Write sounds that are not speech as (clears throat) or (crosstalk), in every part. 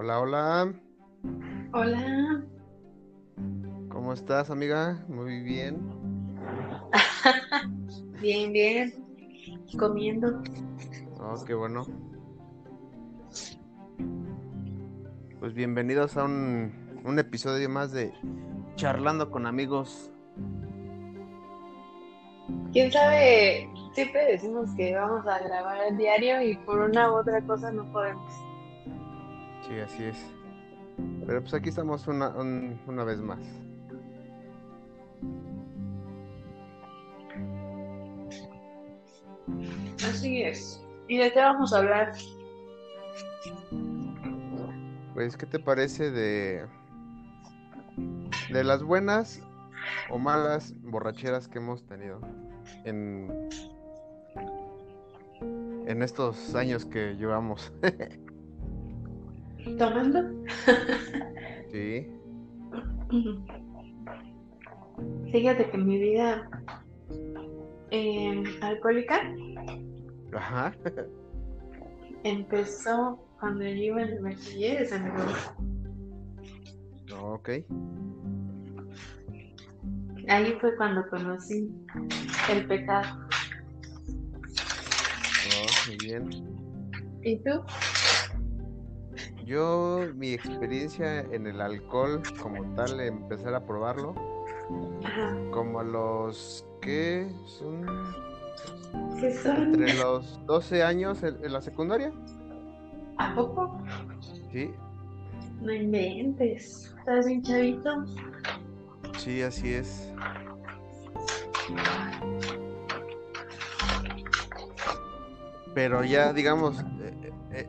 Hola, hola. Hola. ¿Cómo estás, amiga? Muy bien. (laughs) bien, bien. Comiendo. Oh, qué bueno. Pues bienvenidos a un, un episodio más de Charlando con amigos. Quién sabe, siempre decimos que vamos a grabar el diario y por una u otra cosa no podemos. Sí, así es. Pero pues aquí estamos una, un- una vez más. Así es. ¿Y de qué vamos a hablar? Pues, ¿qué te parece de, de las buenas o malas borracheras que hemos tenido en, en estos años que llevamos? (laughs) ¿Tomando? Sí. Fíjate que mi vida eh, alcohólica Ajá. empezó cuando yo iba en el bachiller, amigo. Ok. Ahí fue cuando conocí el pecado. Oh, muy bien. ¿Y tú? Yo, mi experiencia en el alcohol como tal, empezar a probarlo, Ajá. como a los que son ¿Qué son? entre los 12 años en, en la secundaria. ¿A poco? Sí, No inventes. ¿Estás bien chavito? sí, así es. Pero ya, digamos,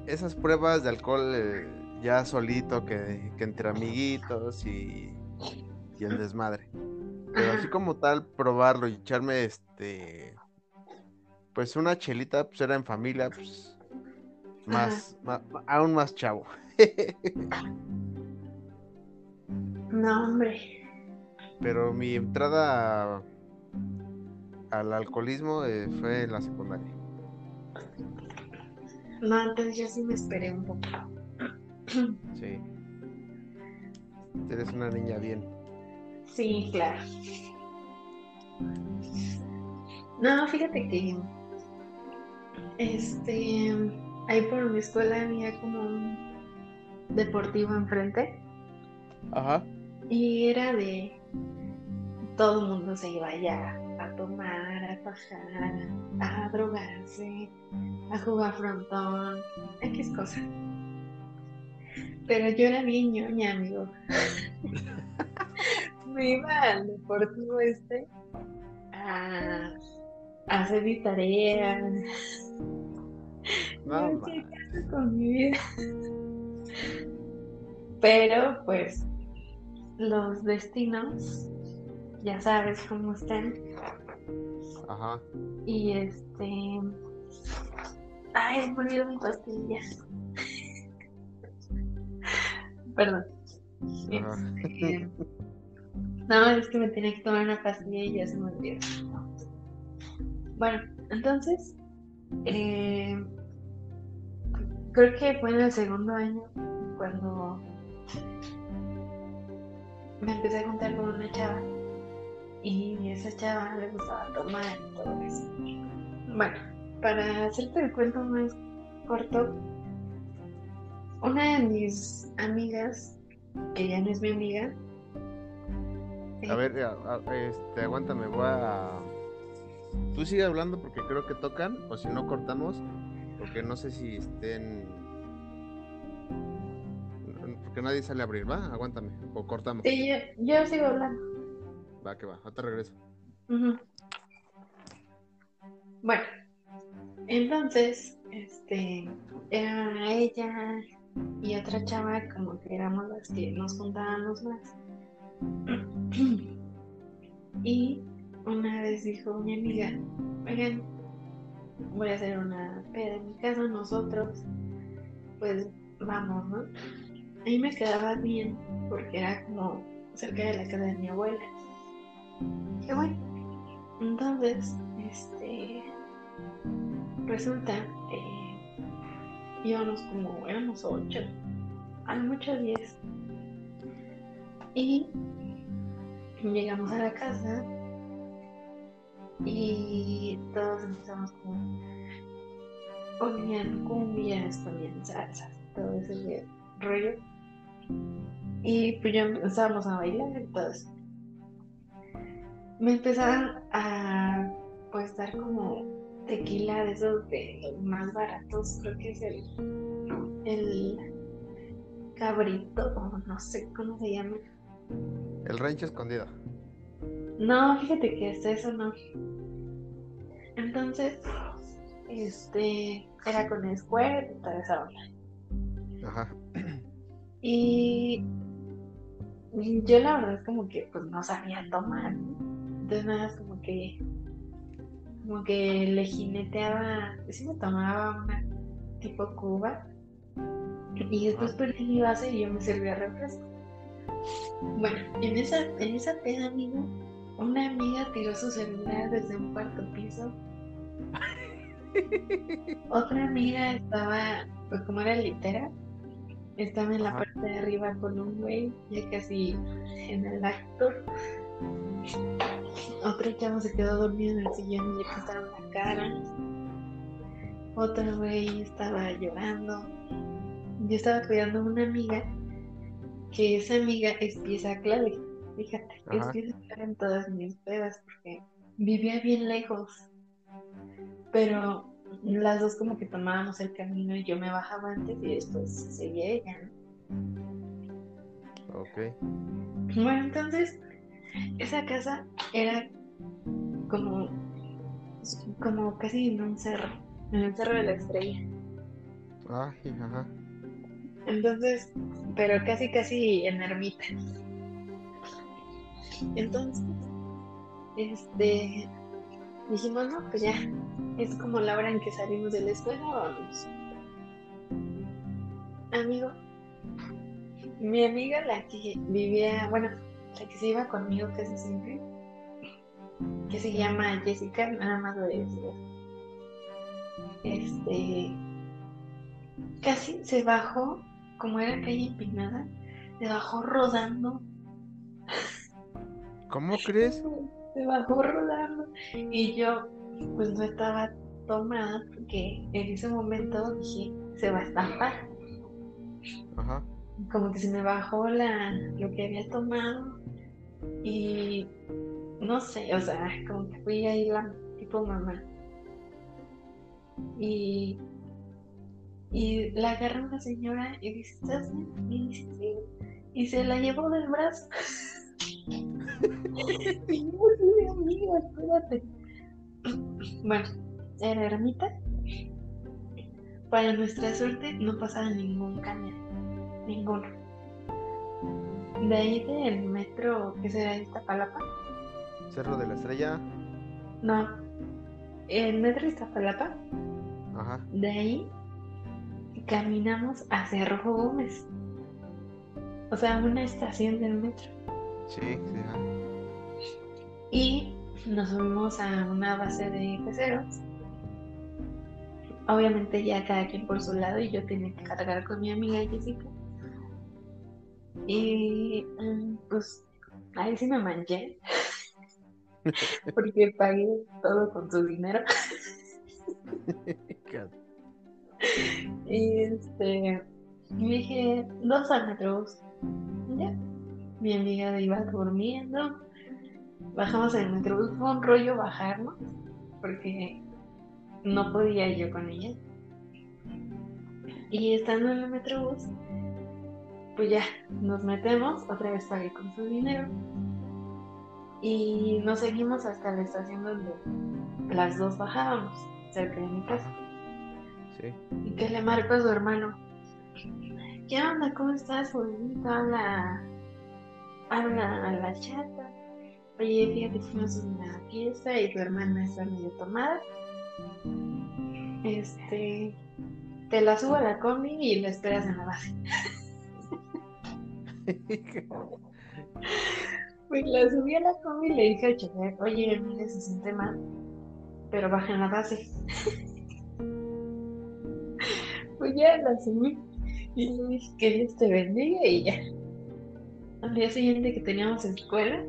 esas pruebas de alcohol eh, ya solito, que, que entre amiguitos y, y el desmadre. Pero así como tal, probarlo y echarme este, pues una chelita, pues era en familia, pues más, aún más chavo. No, hombre. Pero mi entrada a- al alcoholismo eh, fue en la secundaria. No, entonces yo sí me esperé un poco. Sí. Eres una niña bien. Sí, claro. No, fíjate que este ahí por mi escuela había como un deportivo enfrente Ajá. y era de todo el mundo se iba allá a tomar, fajar, a drogarse, a jugar frontón, X cosa. Pero yo era bien ñoña, amigo. (laughs) Me iba al deportivo este a, a hacer mi tarea. No, Yo ma. ¿qué hago con mi vida? Pero pues los destinos, ya sabes cómo están. Ajá. Y este. Ay, me olvidó mi pastilla. (laughs) Perdón. Este, No, es que me tenía que tomar una pastilla y ya se me olvidó. Bueno, entonces. eh, creo que fue en el segundo año cuando me empecé a juntar con una chava. Y esa chava le gustaba tomar y todo eso. Bueno, para hacerte el cuento más corto, una de mis amigas, que ya no es mi amiga, A ver, a- a- este, aguántame, voy a... Tú sigue hablando porque creo que tocan, o si no cortamos, porque no sé si estén... Porque nadie sale a abrir, ¿va? Aguántame, o cortamos. Sí, yo, yo sigo hablando. Va, que va, ahorita regreso. Bueno, entonces, este, era ella y otra chava, como que éramos las que nos juntábamos más. Y una vez dijo mi amiga, oigan, voy a hacer una peda en mi casa, nosotros, pues vamos, ¿no? A mí me quedaba bien, porque era como cerca de la casa de mi abuela. Qué bueno. Entonces, este, resulta, eh, íbamos como, éramos ocho, al mucho 10. Y llegamos a la casa y todos empezamos como ponían cumbias, ponían salsas, todo ese rollo. Y pues ya empezábamos a bailar entonces Me empezaron a pues dar como tequila de esos de los más baratos, creo que es el, el cabrito, o no sé cómo se llama. El rancho escondido. No, fíjate que es eso no. Entonces, este, era con Square y toda esa onda. Ajá. Y yo la verdad es como que pues no sabía tomar. Entonces nada, como que como que le jineteaba, sí me tomaba una tipo cuba y después perdí mi base y yo me servía refresco. Bueno, en esa, en esa peda, amigo, una amiga tiró su celular desde un cuarto piso. (laughs) Otra amiga estaba, pues como era litera, estaba en la parte de arriba con un güey, ya casi en el acto. Otra chava se quedó dormida en el sillón y le cortaron la cara. Otro güey estaba llorando. Yo estaba cuidando a una amiga, que esa amiga es pieza clave. Fíjate, es pieza clave en todas mis pedas, porque vivía bien lejos. Pero las dos como que tomábamos el camino y yo me bajaba antes y después seguía ella. Ok. Bueno, entonces esa casa era como, como casi en un cerro, en el cerro de la estrella. Ah, ajá. Entonces, pero casi casi en ermita. Entonces, este, dijimos, no, pues ya, es como la hora en que salimos de la escuela, vamos. Amigo, mi amiga, la que vivía, bueno, la que se iba conmigo casi siempre, que se llama Jessica, nada más lo voy a decir. Este, casi se bajó, como era calle empinada, se bajó rodando. ¿Cómo crees? (laughs) Se bajó rodando y yo pues no estaba tomada porque en ese momento dije, se va a estampar. Ajá. Como que se me bajó la, lo que había tomado y no sé, o sea, como que fui ahí la tipo mamá. Y, y la agarra una señora y dice, ¿estás bien? Y se la llevó del brazo. (laughs) y yo, sí, amiga, espérate. Bueno, era ermita. Para nuestra suerte no pasaba ningún camión, ninguno. De ahí del metro, que será Iztapalapa. Cerro de la Estrella. No, el metro Iztapalapa. Ajá. De ahí caminamos a Cerro Gómez. O sea, una estación del metro. Sí, sí. Y nos subimos a una base de peceros. Obviamente ya cada quien por su lado y yo tenía que cargar con mi amiga Jessica. Y mm, pues ahí sí me manché. (laughs) Porque pagué todo con su dinero. (laughs) y este dije dos metros. Ya. Mi amiga iba durmiendo bajamos el metrobús, fue un rollo bajarnos, porque no podía yo con ella. Y estando en el metrobús, pues ya, nos metemos, otra vez pagué con su dinero. Y nos seguimos hasta la estación donde las dos bajábamos, cerca de mi casa. Sí. Y que le marco a su hermano. ¿Qué onda? ¿Cómo estás? Habla, habla a la chata oye, fíjate, fuimos a una fiesta y tu hermana está medio tomada. Este, te la subo a la combi y la esperas en la base. (laughs) pues la subí a la combi y le dije al chofer, oye, mire, se siente mal, pero baja en la base. (laughs) pues ya la subí. Y le dije que Dios te bendiga y ya. Al día siguiente que teníamos escuela,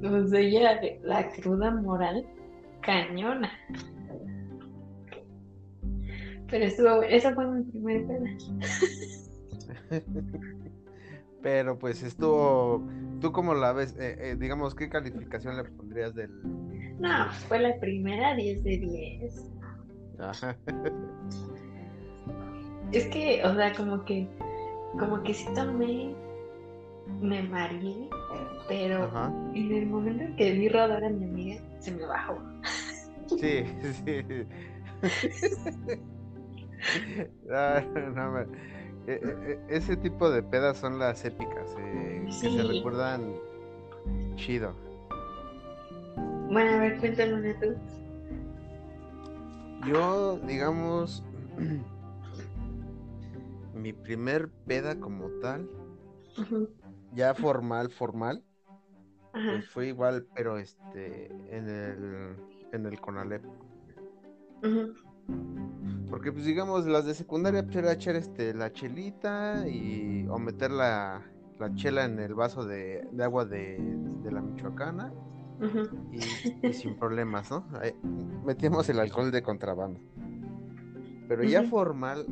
pues ella la cruda moral cañona. Pero estuvo, esa fue mi primera pena. (laughs) Pero pues estuvo, ¿tú cómo la ves? Eh, eh, digamos, ¿qué calificación le pondrías del... No, pues, fue la primera 10 de 10. Es que, o sea, como que, como que sí tomé, me mareé, pero en el momento en que vi rodar a mi amiga, se me bajó. Sí, sí. Ah, no, e, e, e, ese tipo de pedas son las épicas, eh, que se recuerdan chido. Bueno, a ver, cuéntame una tú. Yo, digamos, (clears throat) mi primer peda como tal, ya formal, formal, pues fue igual, pero este, en el, en el Conalep. Porque pues digamos, las de secundaria pues era echar este, la chelita y o meter la, chela en el vaso de, agua de, la Michoacana y, sin problemas, ¿no? metíamos el alcohol de contrabando. Pero ya formal,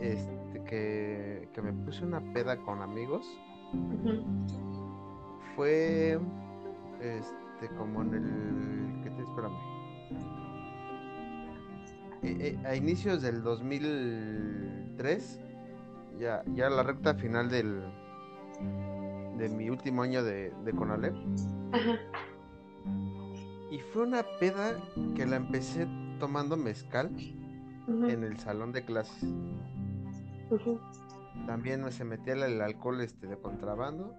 este, que, que, me puse una peda con amigos, fue este como en el... ¿Qué te espérame? Eh, eh, a inicios del 2003, ya, ya la recta final del de mi último año de, de Conalep. Y fue una peda que la empecé tomando mezcal en el salón de clases. También se metía el, alcohol este de contrabando.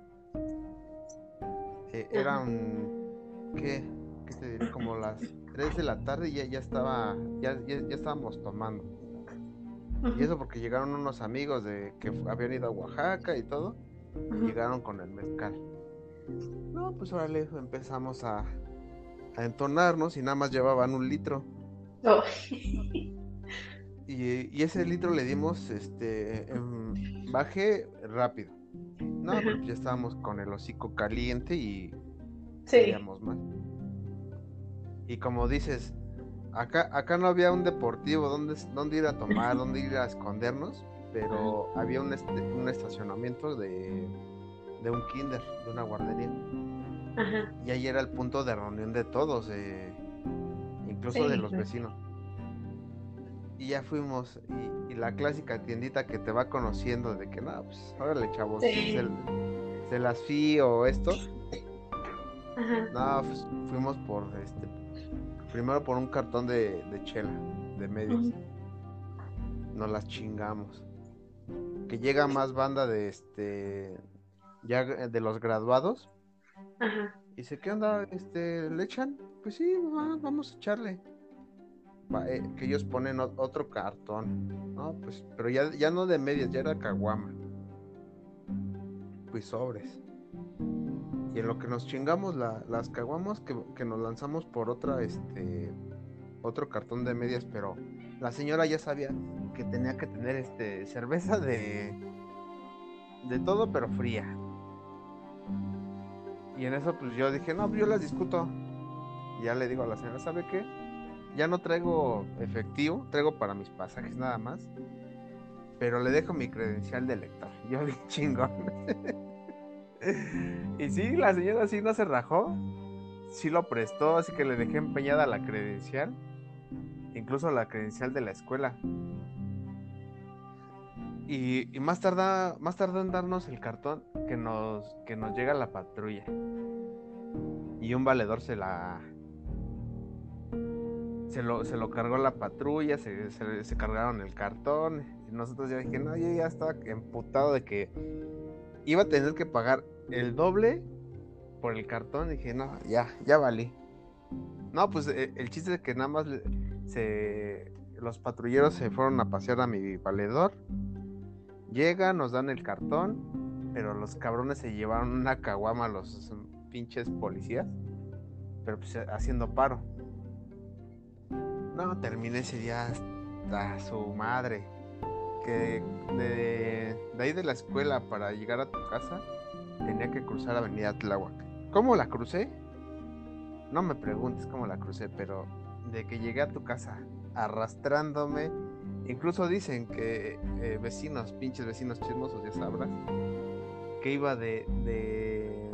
Eh, era un ¿qué? ¿Qué te diré? Como las 3 de la tarde y ya, ya estaba, ya, ya, estábamos tomando. Y eso porque llegaron unos amigos de que habían ido a Oaxaca y todo, y llegaron con el mezcal. No, pues ahora empezamos a, a entonarnos y nada más llevaban un litro. Oh. Y, ese litro le dimos, este, bajé rápido. No, porque ya estábamos con el hocico caliente y sí. más. Y como dices, acá, acá no había un deportivo donde, donde ir a tomar, donde ir a escondernos, pero había un, un estacionamiento de, de, un kinder, de una guardería. Y ahí era el punto de reunión de todos, eh, incluso de los vecinos. Y ya fuimos, y, la clásica tiendita que te va conociendo de que, no, pues, órale, chavos, se, se, las fío esto. No, pues, fuimos por este Primero por un cartón de, chela, de medios. Nos las chingamos. Que llega más banda de este. Ya de los graduados. Ajá. Y dice, ¿qué onda? Este, ¿Le echan? Pues sí, vamos a echarle. Eh, que ellos ponen otro cartón. No, pues, pero ya, ya no de medias, ya era caguama. Pues sobres. Y en lo que nos chingamos las caguamos, que, nos lanzamos por otra, este, otro cartón de medias, pero la señora ya sabía que tenía que tener este cerveza de de todo pero fría. Y en eso pues yo dije, no, pues, yo las discuto. Ya le digo a la señora, ¿sabe qué? Ya no traigo efectivo, traigo para mis pasajes nada más. Pero le dejo mi credencial de lector. (laughs) Yo dije, chingón. (laughs) (laughs) y sí, la señora sí no se rajó. Sí lo prestó, así que le dejé empeñada la credencial. Incluso la credencial de la escuela. Y, más tarda, más tardó en darnos el cartón que nos, que nos llega la patrulla. Y un valedor se la. Se lo, se lo cargó la patrulla, se, se, cargaron el cartón. Y nosotros ya dije, no, ya estaba emputado de que iba a tener que pagar el doble por el cartón. dije, no, ya, ya valí. No, pues eh, el chiste es que nada más se, los patrulleros se fueron a pasear a mi valedor. Llegan, nos dan el cartón, pero los cabrones se llevaron una caguama a los pinches policías. Pero pues haciendo paro. No, terminé ese día hasta su madre. Que de, ahí de la escuela para llegar a tu casa tenía que cruzar Avenida Tláhuac. ¿Cómo la crucé? No me preguntes cómo la crucé, pero de que llegué a tu casa arrastrándome, incluso dicen que eh, vecinos, pinches vecinos chismosos, ya sabrás, que iba de, de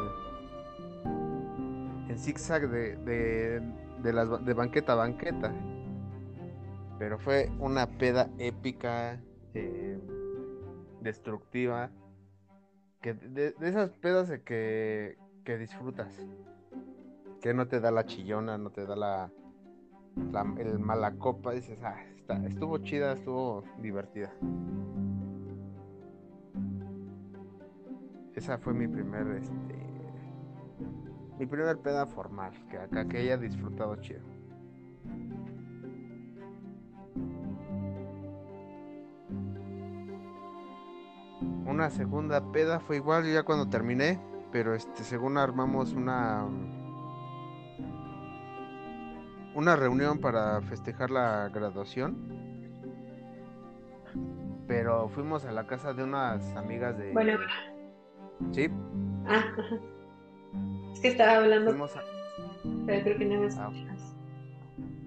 en zigzag de, de, de, de banqueta a banqueta. Pero fue una peda épica, eh, destructiva, que de, de esas pedas que, que disfrutas, que no te da la chillona, no te da la, el mala copa, dices, ah, está, estuvo chida, estuvo divertida. Esa fue mi primer, este, mi primer peda formal, que que haya disfrutado chido. Una segunda peda fue igual ya cuando terminé, pero este según armamos una una reunión para festejar la graduación. Pero fuimos a la casa de unas amigas de Bueno, Sí, ah, ajá. es que estaba hablando, fuimos a... pero creo que no me Ah, escuchas.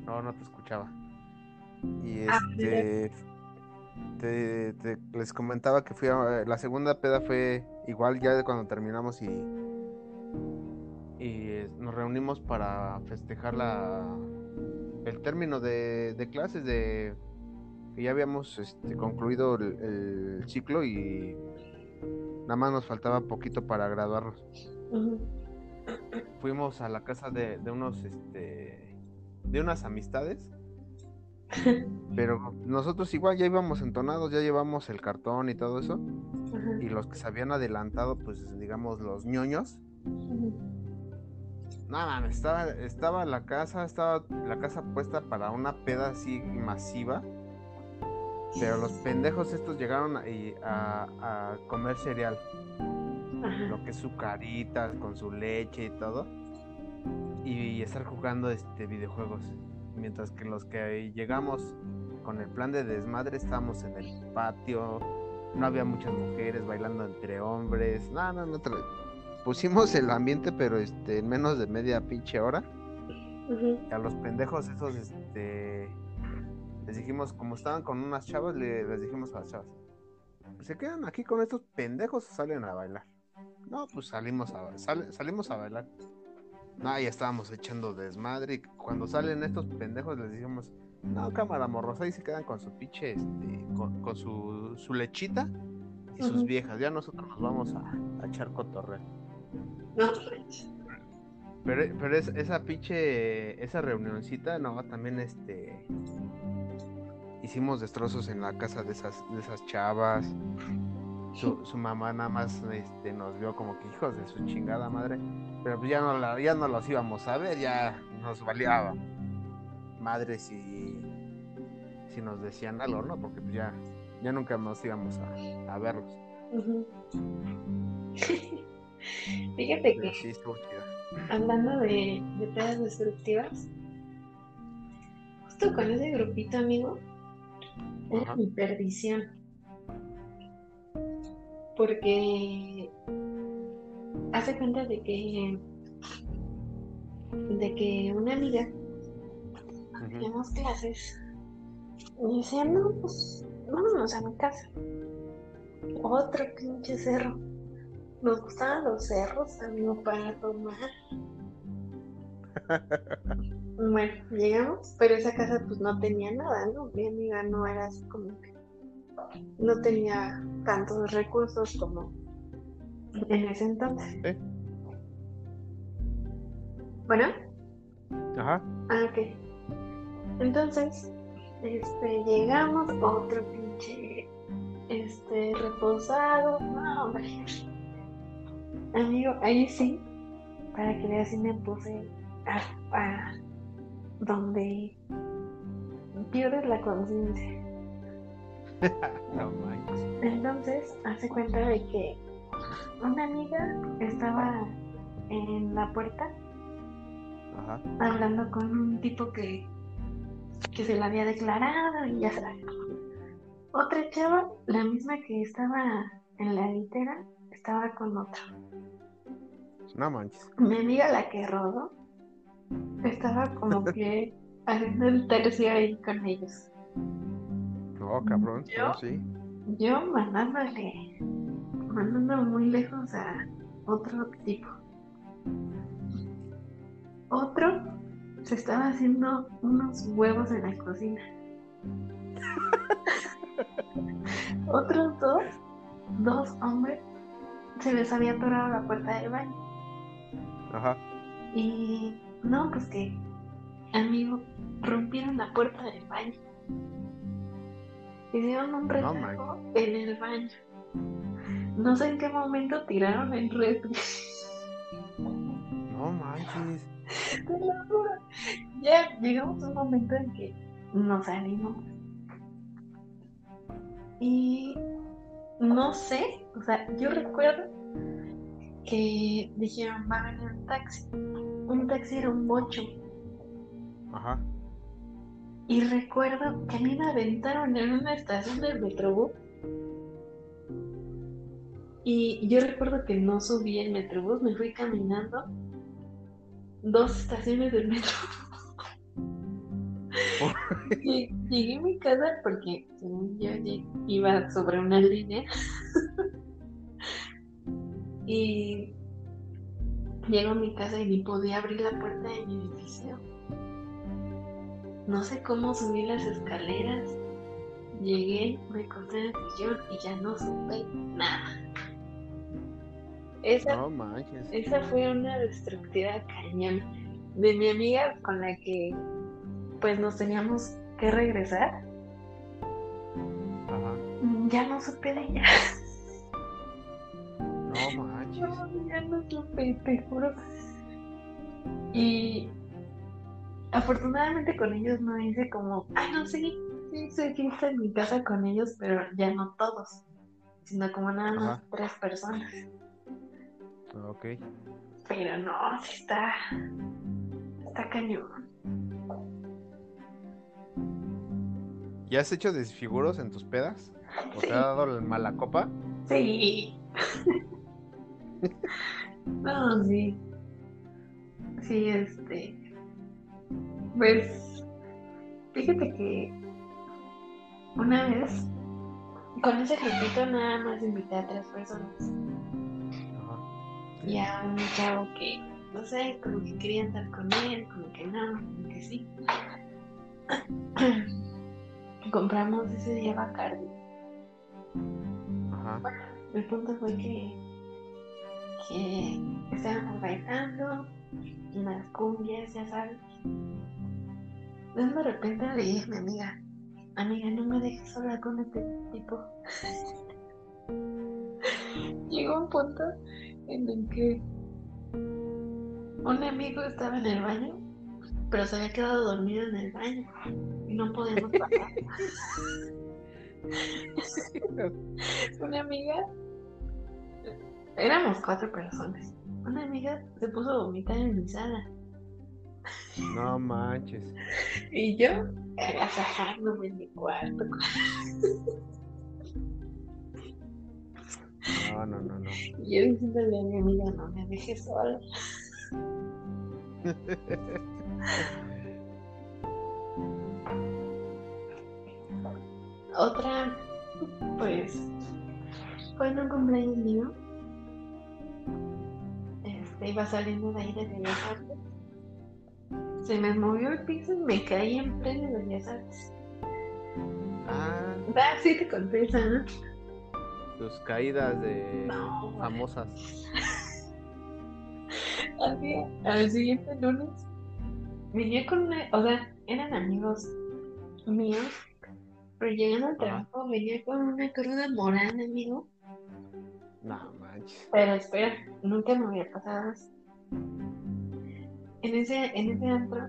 No, no te escuchaba. Y Ah, este. Te, te- les comentaba que fui a. La segunda peda fue igual ya de cuando terminamos y. Y nos reunimos para festejar la. El término de, de clases de. Que ya habíamos este, concluido el, el ciclo y. Nada más nos faltaba poquito para graduarnos fuimos a la casa de, de unos este de unas amistades pero nosotros igual ya íbamos entonados ya llevamos el cartón y todo eso. Ajá. y los que se habían adelantado pues digamos los ñoños. Nada estaba estaba la casa estaba la casa puesta para una peda así masiva. Pero los pendejos estos llegaron a, y a- a comer cereal. Ajá. lo que es su carita con su leche y todo. Y estar jugando este videojuegos mientras que los que llegamos con el plan de desmadre estábamos en el patio. No había muchas mujeres bailando entre hombres. No no no pusimos el ambiente pero este en menos de media pinche hora. A los pendejos esos este les dijimos como estaban con unas chavas le- les dijimos a las chavas se quedan aquí con estos pendejos o salen a bailar no, pues salimos a, sal- salimos a bailar. No, ya estábamos echando desmadre. Y cuando salen estos pendejos les dijimos, no, cámara morrosa, y se quedan con su pinche, este, con, con su, su lechita y sus viejas. Ya nosotros nos vamos a, a echar cotorreo. No. Pero, pero es, esa pinche, esa reunioncita, no, también este, hicimos destrozos en la casa de esas, de esas chavas. Su, su mamá nada más este, nos vio como que hijos de su chingada madre. Pero pues ya no, la, ya no los íbamos a ver, ya nos valía madre si, si nos decían algo, ¿no? Porque pues ya, ya nunca nos íbamos a, a verlos. (laughs) Fíjate que sí, hablando de, de pedas destructivas, justo con ese grupito, amigo, era mi perdición. Porque hace cuenta de que de que una amiga teníamos clases y decía, no, pues vámonos a mi casa. Otro pinche cerro. Nos gustaban los cerros, amigo, para tomar. (laughs) Bueno, llegamos, pero esa casa pues no tenía nada, ¿no? Mi amiga no era así como que no tenía tantos recursos como en ese entonces. Bueno, Ajá. ah, ok. Entonces, este, llegamos, otro pinche, este, reposado, no, hombre. Amigo, ahí sí, para que veas si me puse a, a donde pierdes la conciencia. (laughs) No manches. Entonces, hace cuenta de que una amiga estaba en la puerta Ajá. hablando con un tipo que, que se la había declarado y ya sabes. Otra chava, la misma que estaba en la litera, estaba con otro. No manches. Mi amiga, la que rodó, estaba como (laughs) que haciendo el tercio ahí con ellos. No, cabrón. ¿Yo? sí. Yo mandándole, mandando muy lejos a otro tipo. Otro se estaba haciendo unos huevos en la cocina. (laughs) Otros dos, dos hombres, se les había atorado la puerta del baño. Ajá. Y no, pues que, amigo, rompieron la puerta del baño. Hicieron un retraso en el baño. No sé en qué momento tiraron el refri. No manches. Ya llegamos a un momento en que nos salimos. Y no sé, o sea, yo recuerdo que dijeron, va a venir un taxi. Un taxi era un bocho. Ajá. Y recuerdo que a mí me aventaron en una estación del Metrobús. Y yo recuerdo que no subí el Metrobús, me fui caminando dos estaciones del metro. Lle- Llegué a mi casa porque según yo iba sobre una línea. (laughs) y llego a mi casa y ni podía abrir la puerta de mi edificio. No sé cómo subí las escaleras. Llegué, me acosté en el sillón y ya no supe nada. Esa, No manches. esa fue una destructiva cañón de mi amiga con la que pues nos teníamos que regresar. Ajá. Ya no supe de ella. No manches. No, ya no supe, te juro. Y afortunadamente con ellos no hice como, ay no, sí, sí hice fiesta en mi casa con ellos, pero ya no todos, sino como nada más Ajá. tres personas. Ok. Pero no, sí está, está cañón. ¿Ya has hecho desfiguros en tus pedas? ¿O te ha dado la mala copa? Sí. (laughs) no, sí. Sí, este. Pues. Fíjate que. Una vez. Con ese grupito nada más invité a tres personas. Ajá. Y a un chavo que. No sé, como que quería andar con él, como que no, como que sí. (clears throat) Compramos ese día Bacardi. Ajá. El punto fue que, que estábamos bailando, unas cumbias, ya sabes. De repente le dije a mi amiga, amiga, no me dejes sola con este tipo. (laughs) Llegó un punto en el que un amigo estaba en el baño, pero se había quedado dormido en el baño y no podíamos (laughs) pasar. Una amiga, éramos cuatro personas. Una amiga se puso a vomitar en mi sala No manches. y yo agasajándome en mi cuarto. No, no, no, no. Y yo diciéndole a mi amiga, no me dejes sola. (laughs) Otra, pues, fue en un cumpleaños mío. Este, iba saliendo de ahí de Bellas Artes. Se me movió el piso y me caí en pleno Bellas Artes. Ah, Ah, sí te tus caídas de No, famosas. (laughs) Así, al siguiente lunes venía con una, o sea, eran amigos míos, pero llegando al trabajo venía con una cruda moral, amigo. No manches. Pero espera, nunca me había pasado eso. En ese, en ese antro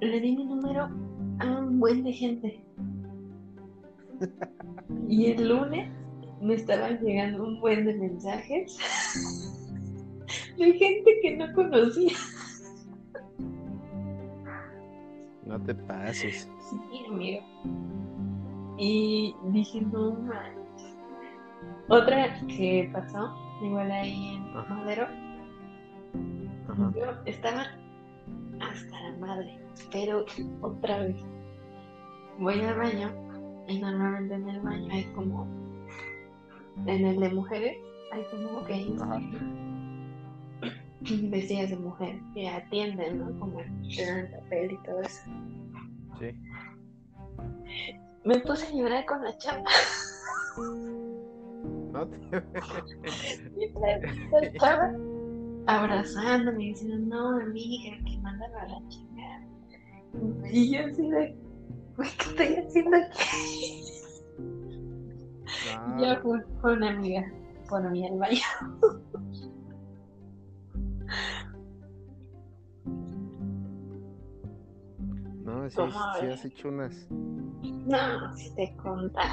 le di mi número a un buen de gente. (laughs) Y el lunes me estaban llegando un buen de mensajes (laughs) de gente que no conocía. No te pases. Sí, amigo. Y dije, no manches. Otra que pasó, igual ahí en. Madero, yo estaba hasta la madre, pero otra vez. Voy al baño y normalmente en el baño hay como, en el de mujeres, hay como que Ajá. vestidas de mujer que atienden, ¿no? Como te dan papel y todo eso. Sí. Me puse a llorar con la chapa. ¿No? te- (laughs) la, chava abrazándome y diciendo, no, amiga, que mándalo a la chingada. Y yo así de, güey, ¿qué estoy haciendo aquí? Ya fue, fue una amiga por mí al baño. no, sí, ¿Cómo sí has hecho unas. No, si te contara.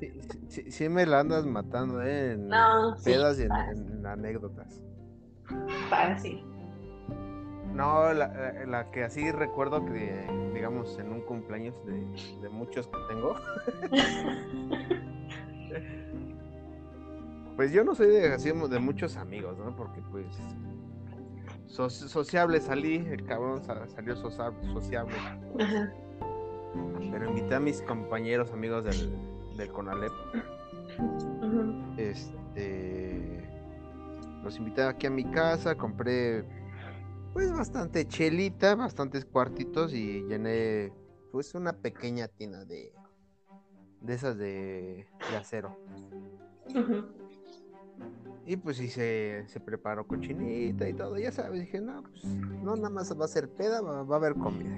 Sí, sí- sí- sí me la andas matando, ¿eh? En No, sí, pedas y en, fácil. en anécdotas. Fácil. No, la, la- la que así recuerdo que, digamos, en un cumpleaños de, de muchos que tengo. (laughs) pues yo no soy de, así de muchos amigos, ¿no? Porque pues so- sociable salí, el cabrón sa- salió sociable. Ajá. Pero invité a mis compañeros amigos del, del Conalep. Este. Los invité aquí a mi casa, compré pues bastante chelita, bastantes cuartitos y llené pues una pequeña tina de de esas de, de acero. Y pues sí se, se preparó cochinita y todo, ya sabes, dije, no, pues no nada más va a ser peda, va, va a haber comida.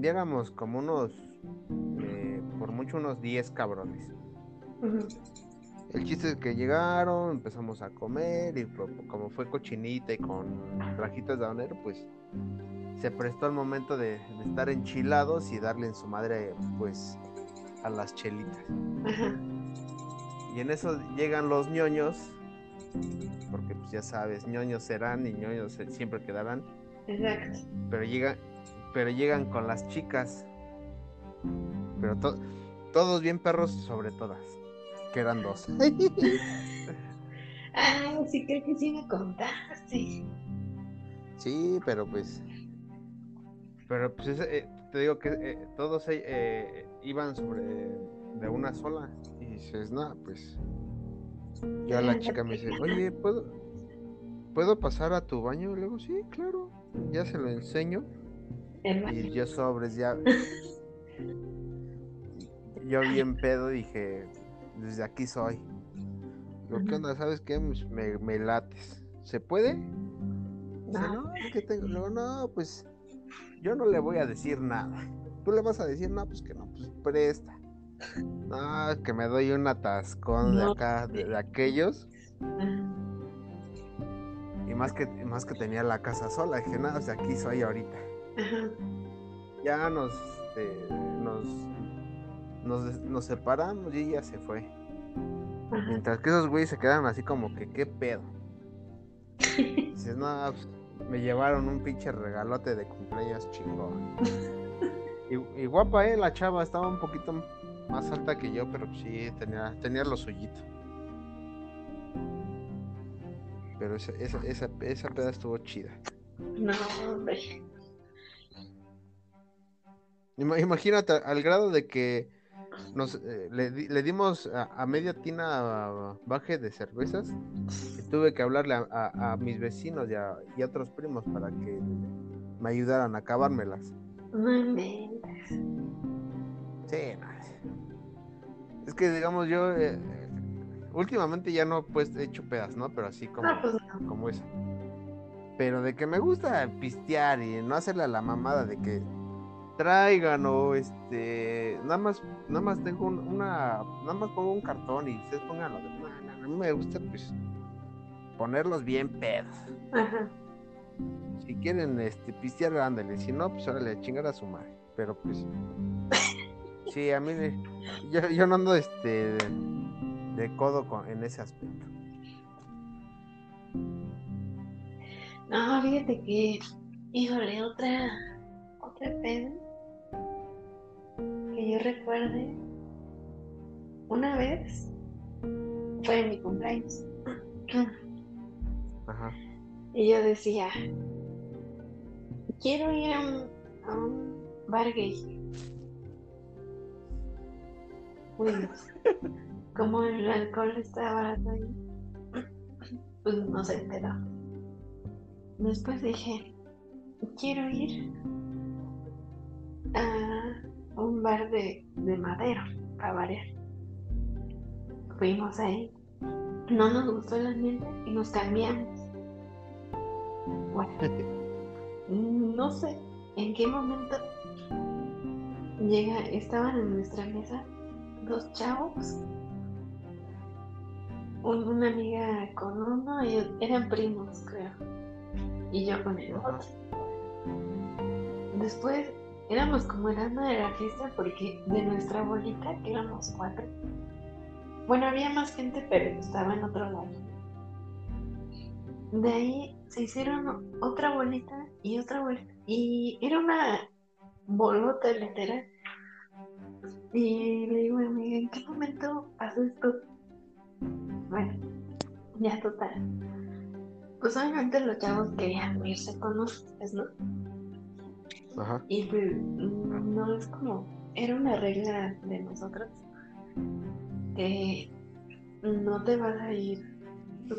Éramos como unos, eh, por mucho unos 10 cabrones. Ujú. El chiste es que llegaron, empezamos a comer y como fue cochinita y con trajitas de habanero, pues se prestó el momento de, de estar enchilados y darle en su madre pues a las chelitas. Ajá. Y en eso llegan los ñoños, porque pues ya sabes, ñoños serán y ñoños siempre quedarán, Exacto. pero llegan, pero llegan con las chicas, pero to- todos bien perros sobre todas, que eran dos. (laughs) Ay, sí creo que sí me contaste. Sí, pero pues. Pero pues ese, eh, te digo que eh, todos eh, eh, iban sobre de una sola. Y dices, no, pues. Ya la chica me dice, oye, ¿puedo, ¿puedo pasar a tu baño? Y luego, sí, claro. Ya se lo enseño. Y yo sobres ya. (laughs) Yo bien pedo dije, desde aquí soy. Lo que onda, ¿sabes qué? Me, me lates. ¿Se puede? Dice, No. no, es que tengo. No, pues yo no le voy a decir nada. Tú le vas a decir, no, pues que no, pues presta. No, que me doy un atascón de acá, de, de aquellos. Y más que, más que tenía la casa sola. Dije, no, pues aquí soy ahorita. Ajá. Ya nos, este, nos, nos, nos separamos y ella se fue. Ajá. Mientras que esos güeyes se quedaron así como que, ¿qué pedo? (laughs) Dices, no, pues, me llevaron un pinche regalote de cumpleaños chingón. (laughs) Y, y guapa, eh, la chava estaba un poquito más alta que yo, pero sí, tenía, tenía lo suyito. Pero esa, esa, esa, esa peda estuvo chida. No, hombre. Ima- Imagínate, al grado de que nos eh, le, le dimos a, a media tina baje de cervezas y tuve que hablarle a, a- a mis vecinos y a, y a otros primos para que me ayudaran a acabármelas. Inventes. Sí. Es que digamos yo eh, últimamente ya no pues he hecho pedas, ¿no? Pero así como, pues no. como esa. Pero de que me gusta pistear y no hacerle a la mamada de que traigan o este nada más nada más tengo un- una nada más pongo un cartón y ustedes pongan lo demás. No, no, a mí me gusta pues ponerlos bien pedos. Ajá. Si quieren este pistear, ándale, si no, pues órale, a chingar a su madre. Pero pues (laughs) sí, a mí yo, yo no ando este de, de codo con, en ese aspecto. No, fíjate que, híjole, otra, otra peda que yo recuerde, una vez fue en mi cumpleaños. Ajá. Y yo decía, quiero ir a un, a un bar gay. Fuimos. (laughs) Como el alcohol está barato ahí, pues no se enteró. Después dije, quiero ir a un bar de, de madero, para variar. Fuimos ahí. No nos gustó el ambiente y nos cambiamos. Bueno, (laughs) no sé en qué momento llega, estaban en nuestra mesa dos chavos, un- una amiga con uno, y eran primos, creo, y yo con el otro. Después éramos como el alma de la fiesta porque de nuestra bolita, que éramos cuatro, bueno, había más gente, pero estaba en otro lado. De ahí se hicieron otra bolita y otra bolita. Y era una bolota literal. Y le digo amiga, ¿en qué momento pasó esto? Bueno, ya total. Pues obviamente los chavos querían irse con nosotros, ¿no? Y pues mm, no es como, era una regla de nosotros que no te vas a ir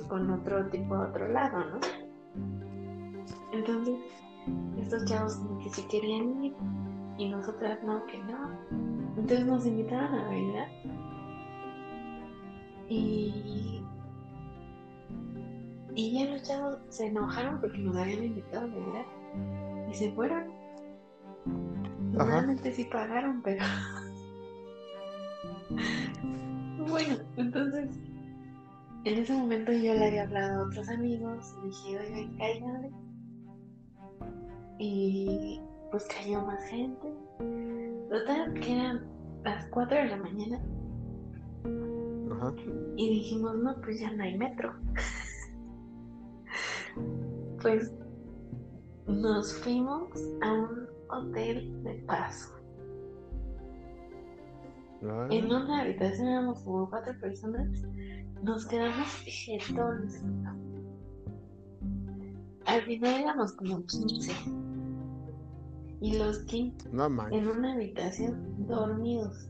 con otro tipo a otro lado, ¿no? Entonces, estos chavos que se querían ir y nosotras no, que no. Entonces nos invitaron a bailar y y ya los chavos se enojaron porque nos habían invitado a bailar y se fueron. Ajá. Normalmente sí pagaron, pero (laughs) bueno, entonces en ese momento yo le había hablado a otros amigos y dije, oigan, cáiganle. Y pues cayó más gente. Total, que eran las 4 de la mañana Ajá. y dijimos, no, pues ya no hay metro. (laughs) pues nos fuimos a un hotel de paso. Ah, En una habitación éramos como cuatro personas. Nos quedamos jetones. Al final éramos como 15. Y los 15 No en una habitación dormidos.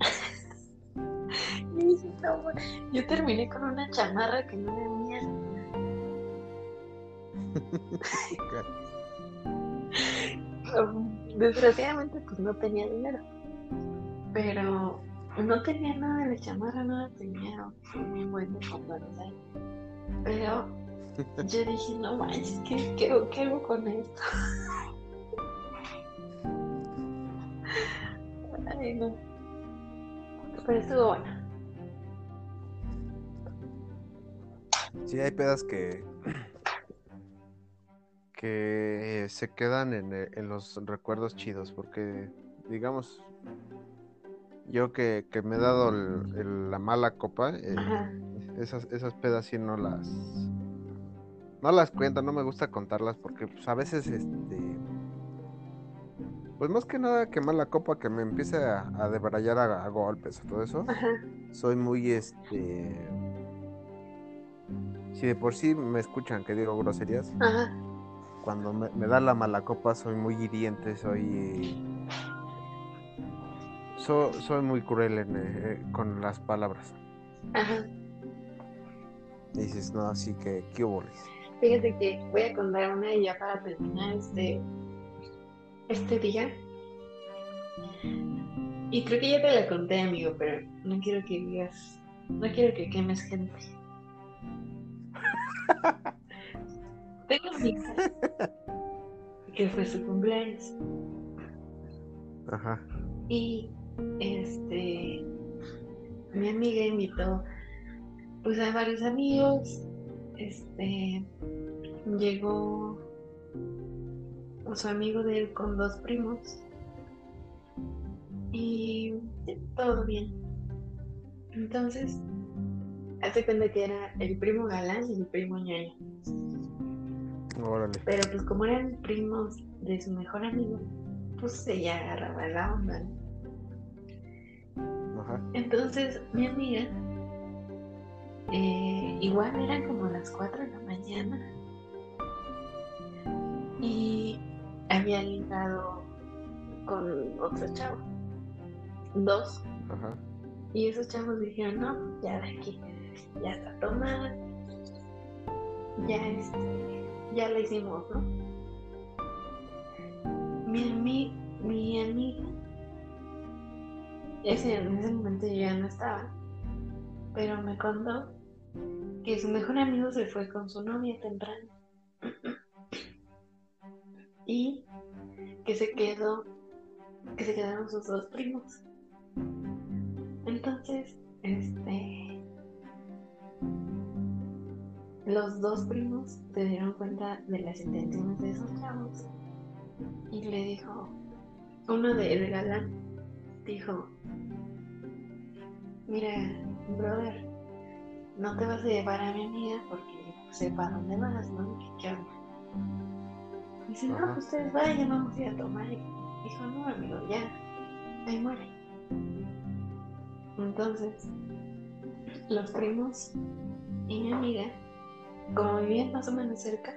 (laughs) Yo terminé con una chamarra que no era mía. (laughs) (laughs) (laughs) Desgraciadamente pues no tenía dinero. Pero no tenía nada de la chamarra, nada tenía un buen de. Pero yo (laughs) dije, no manches, ¿qué, qué, qué hago con esto? (laughs) Ay, no. Pero estuvo bueno. Sí, hay pedas que que se quedan en, eh, en los recuerdos chidos, porque digamos, yo que, que me he dado el- el- la mala copa, eh, esas, esas pedas sí no las no las cuento, no me gusta contarlas porque pues a veces este pues más que nada que mala copa que me empiece a, a debrayar a, a golpes o todo eso Ajá. soy muy este si de por sí me escuchan que digo groserías Ajá. Cuando me, me da la mala copa soy muy hiriente soy so- soy muy cruel en, eh, con las palabras Ajá. y dices no así que qué boles Fíjate que voy a contar una y ya para terminar este, este día. Y creo que ya te la conté, amigo, pero no quiero que digas, no quiero que quemes gente. (laughs) Amiga (laughs) que fue su cumpleaños. Ajá. Y este mi amiga invitó pues a varios amigos este llegó su amigo de él con dos primos. Y todo bien. Entonces hace cuenta que era el primo galán y el primo ñoño órale pero pues como eran primos de su mejor amigo pues ella agarraba la onda. ¿no? Ajá. Entonces mi amiga, eh, igual eran como las 4 de la mañana y había ligado con otro chavo, dos, Ajá. y esos chavos dijeron, no, ya de aquí, ya está tomada, ya este, ya la hicimos, ¿no? Mi, mi amiga, ese, en ese momento yo ya no estaba, pero me contó que su mejor amigo se fue con su novia temprano y que se quedó, que se quedaron sus dos primos. Entonces, este, los dos primos se dieron cuenta de las intenciones de esos chavos y le dijo, uno de el galán dijo, mira, brother, no te vas a llevar a mi amiga porque sepa dónde vas, ¿no? ¿Qué, qué? Dice, no, pues ustedes vayan, vamos a ir a tomar. Y dijo, no, amigo, ya, ahí muere. Entonces, los primos y mi amiga, como vivían más o menos cerca,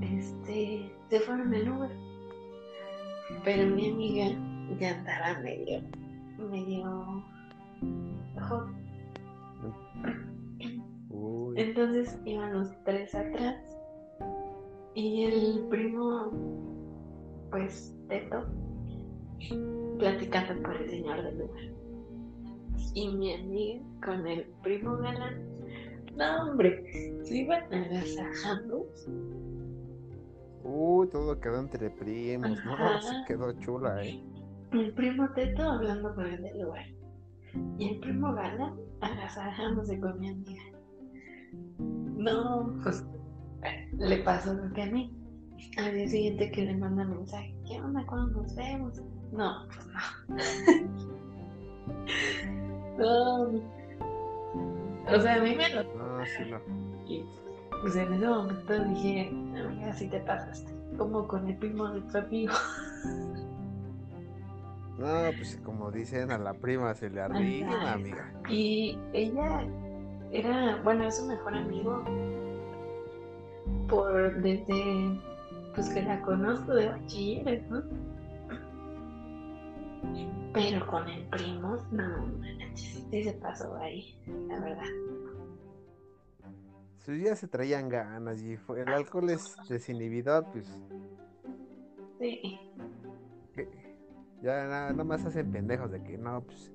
este, se fueron en Uber. Pero mi amiga ya andaba medio, medio hot. Uy. Entonces iban los tres atrás y el primo, pues, Teto, platicando por el señor del lugar. Y mi amiga con el primo galán, no hombre, se iban agasajando. Uy, todo quedó entre primos, ¿no? Se quedó chula, ¿eh? El primo Teto hablando con el del lugar. Y el primo galán agasajándose con mi amiga. No, pues le pasó lo que a mí. Al día siguiente que le manda mensaje, ¿qué onda cuando nos vemos? No, pues (laughs) no. No. O sea, a mí me lo No, sí, no. y pues en ese momento dije, amiga, si te pasaste. Como con el primo de tu amigo. No, pues como dicen, a la prima se le arrima, amiga. Y ella era, bueno, es su mejor amigo por desde pues que la conozco de bachilleres, ¿no? Pero con el primo, no, manches, sí se pasó ahí, la verdad. Sus días se traían ganas y fue, el alcohol es desinhibidor, pues Sí, que- ya nada, nada más hacen pendejos de que no, pues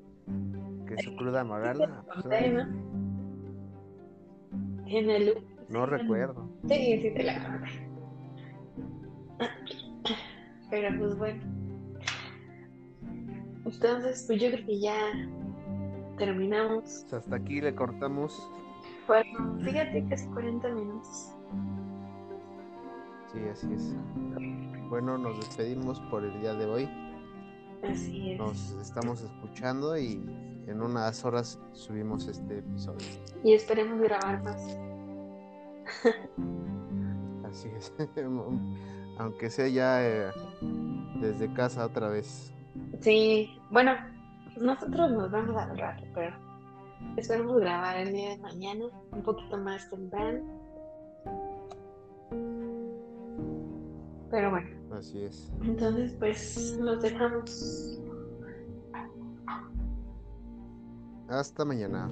que su cruda moral, no, pues. En el no recuerdo. Sí, sí te la conté. Pero pues bueno. Entonces, pues yo creo que ya terminamos. Pues, hasta aquí le cortamos. Fueron, fíjate, casi 40 minutos. Sí, así es. Bueno, nos despedimos por el día de hoy. Así es. Nos estamos escuchando y en unas horas subimos este episodio. Y esperemos grabar más. (laughs) Así es. (laughs) Aunque sea ya eh, desde casa otra vez. Sí, bueno, nosotros nos vamos al rato, pero esperemos grabar el día de mañana, un poquito más temprano. Pero bueno, Así es. entonces pues los dejamos. Hasta mañana.